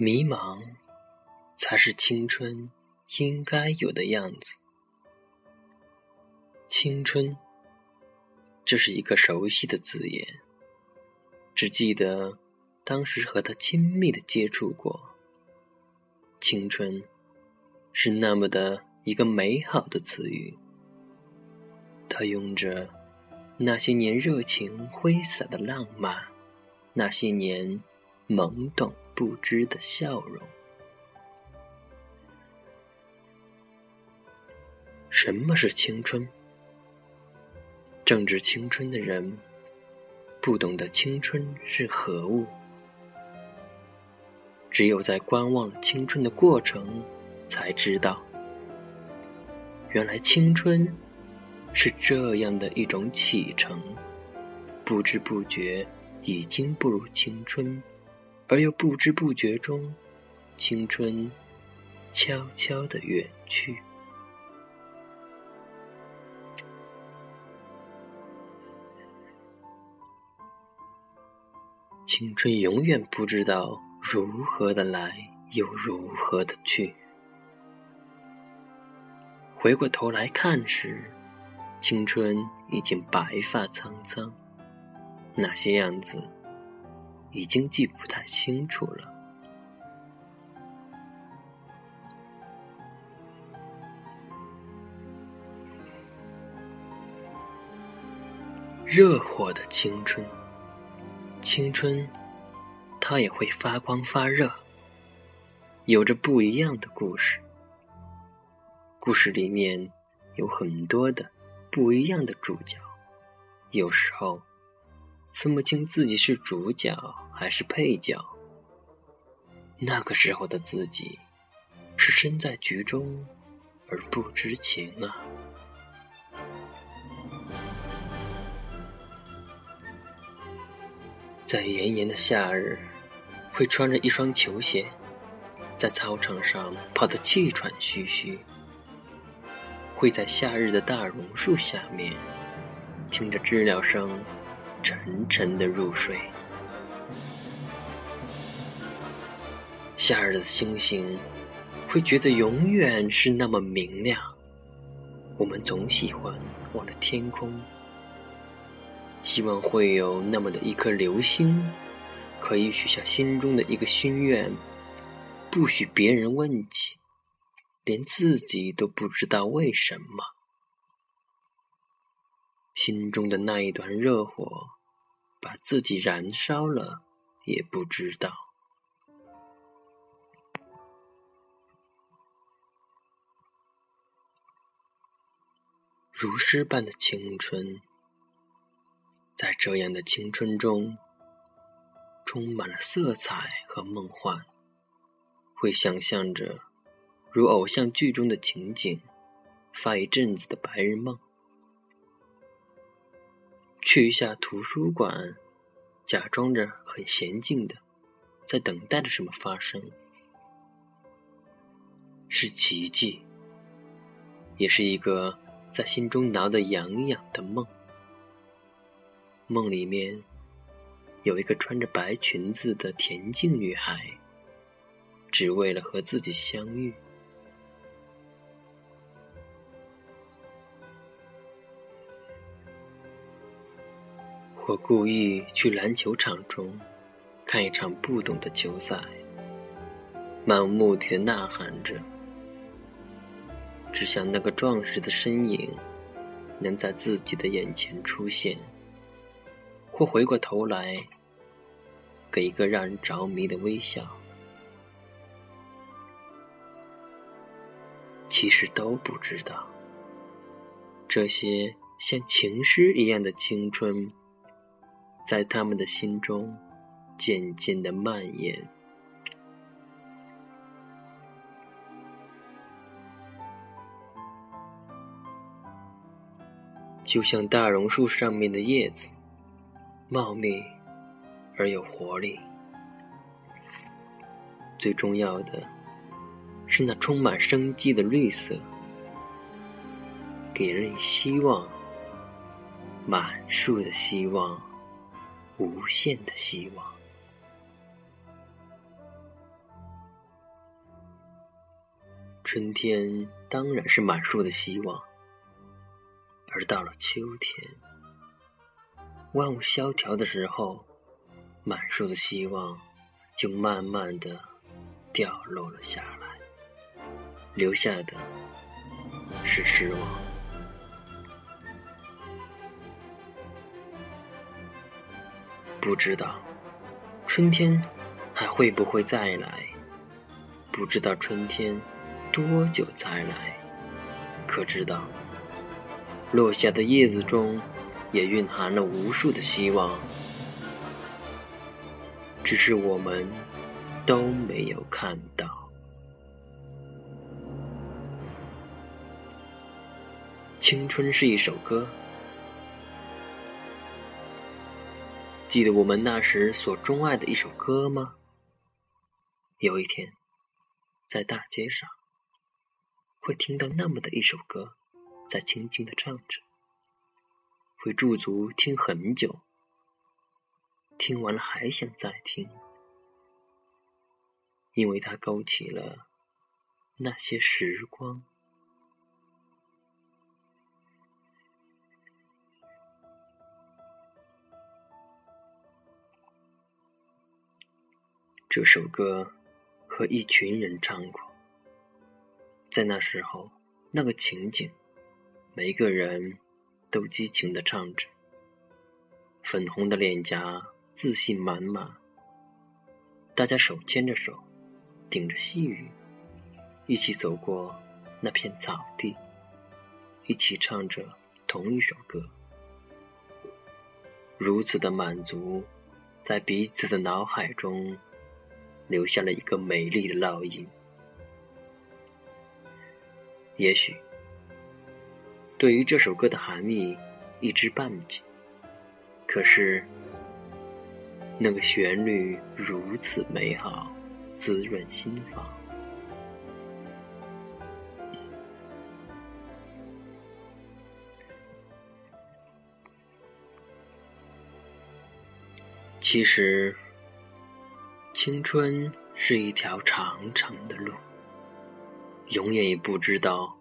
迷茫，才是青春应该有的样子。青春，这是一个熟悉的字眼，只记得当时和他亲密的接触过。青春，是那么的一个美好的词语，它用着那些年热情挥洒的浪漫，那些年懵懂不知的笑容。什么是青春？正值青春的人，不懂得青春是何物。只有在观望了青春的过程，才知道，原来青春是这样的一种启程，不知不觉已经步入青春，而又不知不觉中，青春悄悄的远去。青春永远不知道。如何的来，又如何的去？回过头来看时，青春已经白发苍苍，那些样子已经记不太清楚了。热火的青春，青春。它也会发光发热，有着不一样的故事。故事里面有很多的不一样的主角，有时候分不清自己是主角还是配角。那个时候的自己是身在局中而不知情啊。在炎炎的夏日。会穿着一双球鞋，在操场上跑得气喘吁吁；会在夏日的大榕树下面，听着知了声，沉沉的入睡。夏日的星星，会觉得永远是那么明亮。我们总喜欢望着天空，希望会有那么的一颗流星。可以许下心中的一个心愿，不许别人问起，连自己都不知道为什么。心中的那一团热火，把自己燃烧了，也不知道。如诗般的青春，在这样的青春中。充满了色彩和梦幻，会想象着如偶像剧中的情景，发一阵子的白日梦。去一下图书馆，假装着很娴静的在等待着什么发生，是奇迹，也是一个在心中挠得痒痒的梦。梦里面。有一个穿着白裙子的恬静女孩，只为了和自己相遇。我故意去篮球场中看一场不懂的球赛，漫无目的的呐喊着，只想那个壮实的身影能在自己的眼前出现，或回过头来。给一个让人着迷的微笑，其实都不知道，这些像情诗一样的青春，在他们的心中渐渐的蔓延，就像大榕树上面的叶子，茂密。而有活力。最重要的是那充满生机的绿色，给人以希望，满树的希望，无限的希望。春天当然是满树的希望而到了秋天万物萧条的时候满树的希望就慢慢的掉落了下来留下的是失望。不知道春天还会不会再来？不知道春天。多久才来？可知道，落下的叶子中也蕴含了无数的希望，只是我们都没有看到。青春是一首歌，记得我们那时所钟爱的一首歌吗？有一天，在大街上。会听到那么的一首歌，在轻轻的唱着，会驻足听很久，听完了还想再听，因为它勾起了那些时光。这首歌和一群人唱过。在那时候，那个情景，每个人都激情的唱着，粉红的脸颊，自信满满。大家手牵着手，顶着细雨，一起走过那片草地，一起唱着同一首歌，如此的满足，在彼此的脑海中留下了一个美丽的烙印。也许，对于这首歌的含义一知半解，可是那个旋律如此美好，滋润心房。其实，青春是一条长长的路。永远也不知道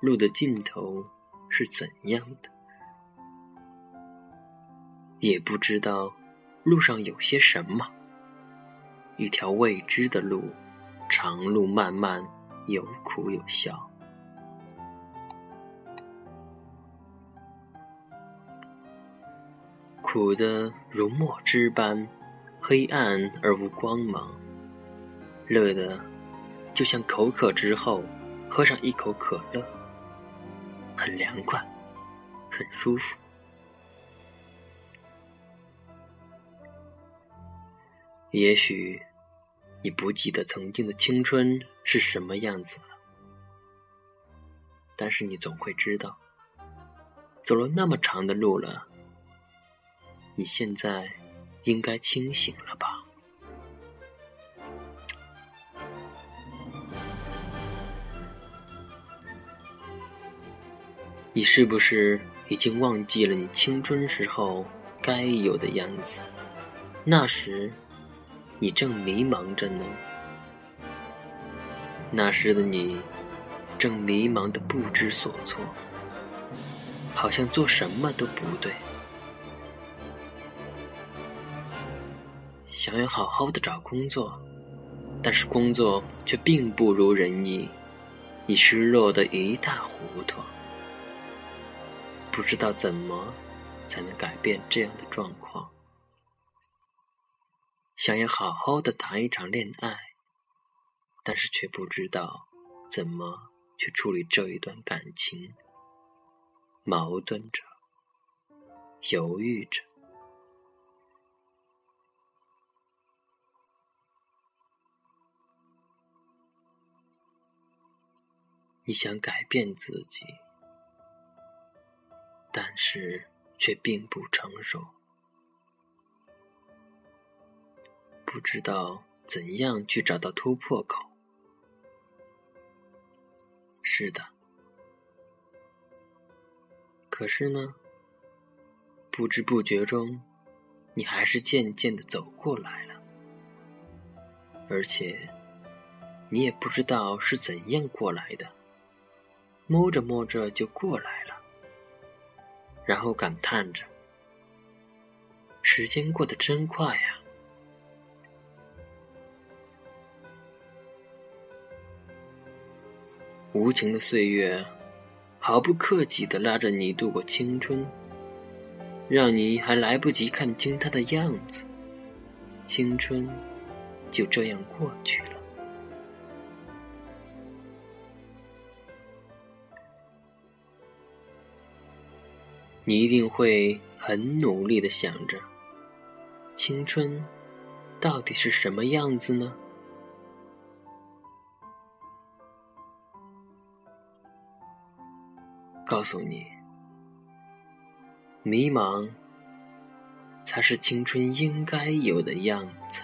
路的尽头是怎样的，也不知道路上有些什么。一条未知的路，长路漫漫，有苦有笑。苦的如墨汁般黑暗而无光芒，乐的。就像口渴之后，喝上一口可乐，很凉快，很舒服。也许你不记得曾经的青春是什么样子了，但是你总会知道，走了那么长的路了，你现在应该清醒了吧。你是不是已经忘记了你青春时候该有的样子？那时，你正迷茫着呢。那时的你，正迷茫的不知所措，好像做什么都不对。想要好好的找工作，但是工作却并不如人意，你失落的一塌糊涂。不知道怎么才能改变这样的状况，想要好好的谈一场恋爱，但是却不知道怎么去处理这一段感情，矛盾着，犹豫着。你想改变自己。但是却并不成熟，不知道怎样去找到突破口。是的，可是呢，不知不觉中，你还是渐渐的走过来了，而且，你也不知道是怎样过来的，摸着摸着就过来了，然后感叹着：“时间过得真快呀！”无情的岁月，毫不客气的拉着你度过青春，让你还来不及看清他的样子，青春就这样过去了。你一定会很努力的想着，青春到底是什么样子呢？告诉你，迷茫才是青春应该有的样子。